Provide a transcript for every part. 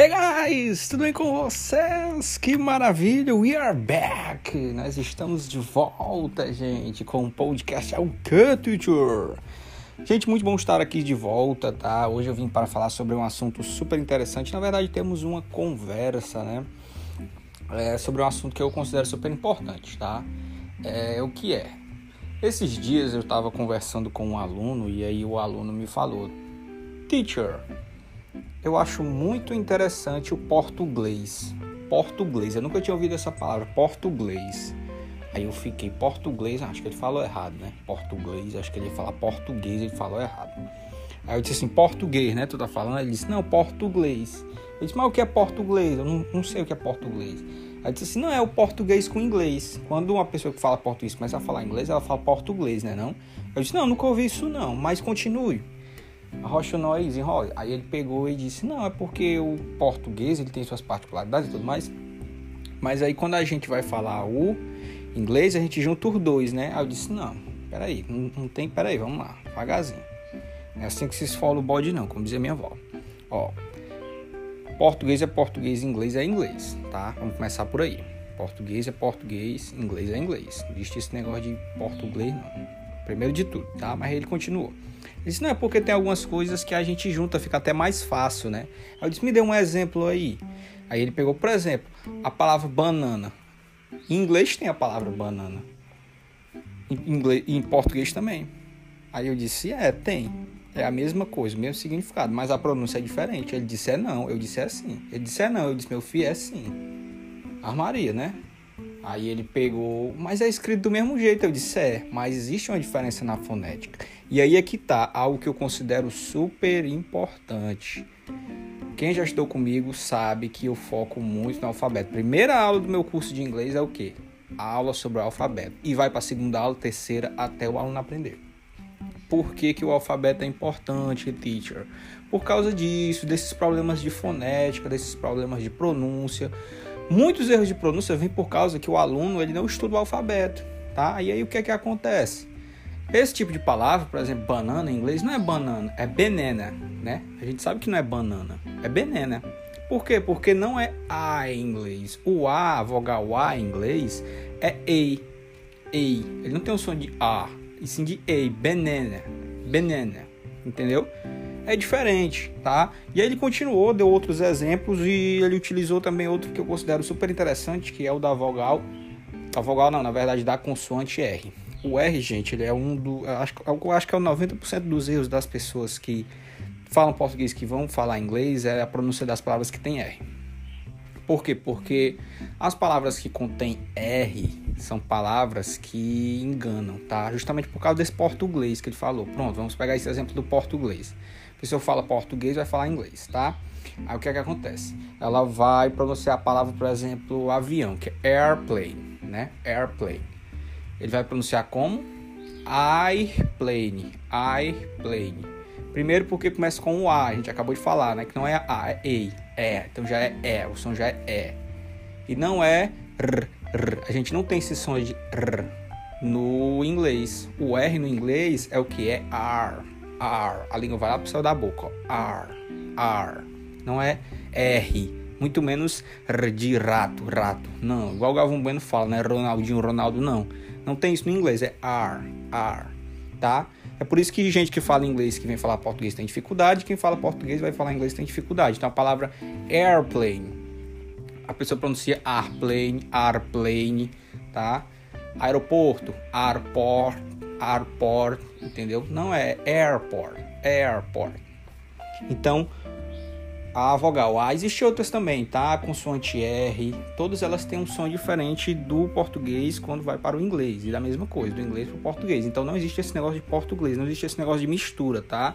Hey guys, tudo bem com vocês? Que maravilha, we are back! Nós estamos de volta, gente, com o podcast Ao Teacher. Gente, muito bom estar aqui de volta, tá? Hoje eu vim para falar sobre um assunto super interessante. Na verdade, temos uma conversa, né? É, sobre um assunto que eu considero super importante, tá? É, o que é? Esses dias eu estava conversando com um aluno e aí o aluno me falou: Teacher, eu acho muito interessante o português. Português, eu nunca tinha ouvido essa palavra, português. Aí eu fiquei, português, acho que ele falou errado, né? Português, acho que ele ia falar português, ele falou errado. Aí eu disse assim, português, né? Tu tá falando? Ele disse, não, português. Eu disse, mas o que é português? Eu não, não sei o que é português. Aí eu disse assim, não, é o português com inglês. Quando uma pessoa que fala português começa a falar inglês, ela fala português, né não? Eu disse, não, nunca ouvi isso não, mas continue arrocha nós, enrola. Aí ele pegou e disse: Não, é porque o português ele tem suas particularidades e tudo mais. Mas aí quando a gente vai falar o inglês, a gente junta os dois, né? Aí eu disse: Não, peraí, não, não tem, peraí, vamos lá, devagarzinho. Não é assim que se esfola o bode, não, como dizia minha avó. Ó, português é português, inglês é inglês, tá? Vamos começar por aí. Português é português, inglês é inglês. Não existe esse negócio de português, não. Primeiro de tudo, tá? Mas ele continuou. Isso não é porque tem algumas coisas que a gente junta, fica até mais fácil, né? Aí eu disse, me dê um exemplo aí. Aí ele pegou, por exemplo, a palavra banana. Em inglês tem a palavra banana. Em, inglês, em português também. Aí eu disse, é, tem. É a mesma coisa, o mesmo significado, mas a pronúncia é diferente. Ele disse, é não. Eu disse, é sim. Ele disse, é não. Eu disse, meu filho, é sim. Armaria, né? Aí ele pegou, mas é escrito do mesmo jeito. Eu disse, é, mas existe uma diferença na fonética. E aí é que tá algo que eu considero super importante. Quem já estudou comigo sabe que eu foco muito no alfabeto. Primeira aula do meu curso de inglês é o quê? A aula sobre o alfabeto. E vai para a segunda aula, terceira, até o aluno aprender. Por que, que o alfabeto é importante, teacher? Por causa disso, desses problemas de fonética, desses problemas de pronúncia. Muitos erros de pronúncia vêm por causa que o aluno ele não estuda o alfabeto, tá? E aí o que é que acontece? Esse tipo de palavra, por exemplo, banana em inglês não é banana, é banana, né? A gente sabe que não é banana, é banana. Por quê? Porque não é A em inglês. O A, a vogal A em inglês, é E. E. Ele não tem o som de A, e sim de E. Banana. Banana. Entendeu? É diferente, tá? E aí ele continuou, deu outros exemplos e ele utilizou também outro que eu considero super interessante, que é o da vogal. A vogal não, na verdade, da consoante R. O R, gente, ele é um do. Acho, eu acho que é o 90% dos erros das pessoas que falam português que vão falar inglês é a pronúncia das palavras que tem R. Por quê? Porque as palavras que contêm R são palavras que enganam, tá? Justamente por causa desse português que ele falou. Pronto, vamos pegar esse exemplo do português. A pessoa fala português, vai falar inglês, tá? Aí o que é que acontece? Ela vai pronunciar a palavra, por exemplo, avião, que é airplane, né? Airplane. Ele vai pronunciar como? Airplane. Airplane. Primeiro porque começa com o A, a gente acabou de falar, né? Que não é A, é E. É. Então já é E, o som já é E. E não é R, R. A gente não tem esse som de R no inglês. O R no inglês é o que? É R. R. A língua vai lá pro céu da boca, ó. R. R. Não é R. Muito menos R de rato, rato. Não, igual o Galvão Bueno fala, né? Ronaldinho, Ronaldo, não. Não tem isso no inglês, é R, R, tá? É por isso que gente que fala inglês que vem falar português tem dificuldade, quem fala português vai falar inglês tem dificuldade. Então a palavra airplane, a pessoa pronuncia airplane, airplane, tá? Aeroporto, airport, airport, entendeu? Não é airport, airport. Então, a vogal A. Existem outras também, tá? A consoante R. Todas elas têm um som diferente do português quando vai para o inglês. E da mesma coisa, do inglês para o português. Então não existe esse negócio de português, não existe esse negócio de mistura, tá?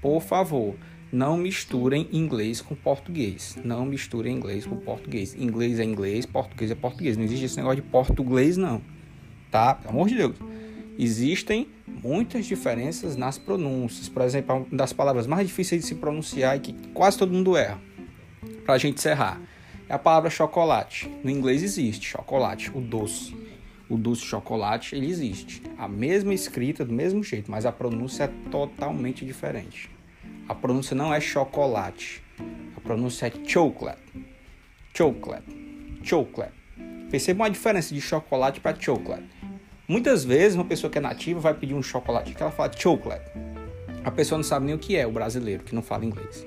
Por favor, não misturem inglês com português. Não misturem inglês com português. Inglês é inglês, português é português. Não existe esse negócio de português, não. Tá? Pelo amor de Deus. Existem muitas diferenças nas pronúncias. Por exemplo, uma das palavras mais difíceis de se pronunciar e que quase todo mundo erra, para a gente encerrar, é a palavra chocolate. No inglês existe chocolate, o doce. O doce chocolate, ele existe. A mesma escrita, do mesmo jeito, mas a pronúncia é totalmente diferente. A pronúncia não é chocolate. A pronúncia é chocolate. Chocolate. Chocolate. Perceba uma diferença de chocolate para chocolate. Muitas vezes uma pessoa que é nativa vai pedir um chocolate que ela fala chocolate. A pessoa não sabe nem o que é, o brasileiro que não fala inglês.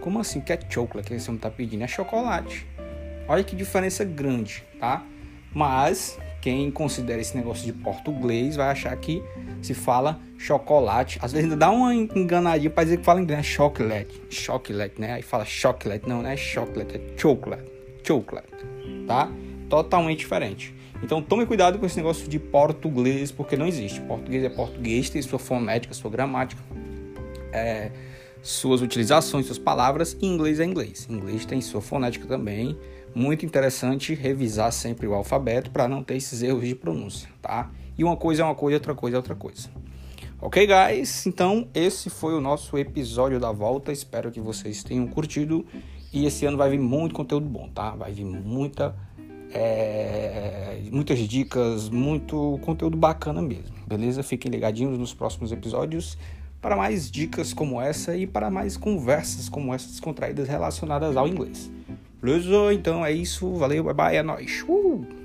Como assim que é chocolate que esse homem está pedindo? É chocolate. Olha que diferença grande, tá? Mas quem considera esse negócio de português vai achar que se fala chocolate. Às vezes ainda dá uma enganadinha para dizer que fala inglês, é chocolate. Chocolate, né? Aí fala chocolate. Não, não é chocolate, é chocolate. Chocolate, tá? Totalmente diferente. Então tome cuidado com esse negócio de português, porque não existe. Português é português, tem sua fonética, sua gramática, é, suas utilizações, suas palavras, e inglês é inglês. Inglês tem sua fonética também. Muito interessante revisar sempre o alfabeto para não ter esses erros de pronúncia, tá? E uma coisa é uma coisa, outra coisa é outra coisa. Ok, guys? Então, esse foi o nosso episódio da volta. Espero que vocês tenham curtido. E esse ano vai vir muito conteúdo bom, tá? Vai vir muita, é, muitas dicas, muito conteúdo bacana mesmo, beleza? Fiquem ligadinhos nos próximos episódios para mais dicas como essa e para mais conversas como essas descontraídas relacionadas ao inglês. Beleza? Então é isso. Valeu, bye bye, é nóis. Uh!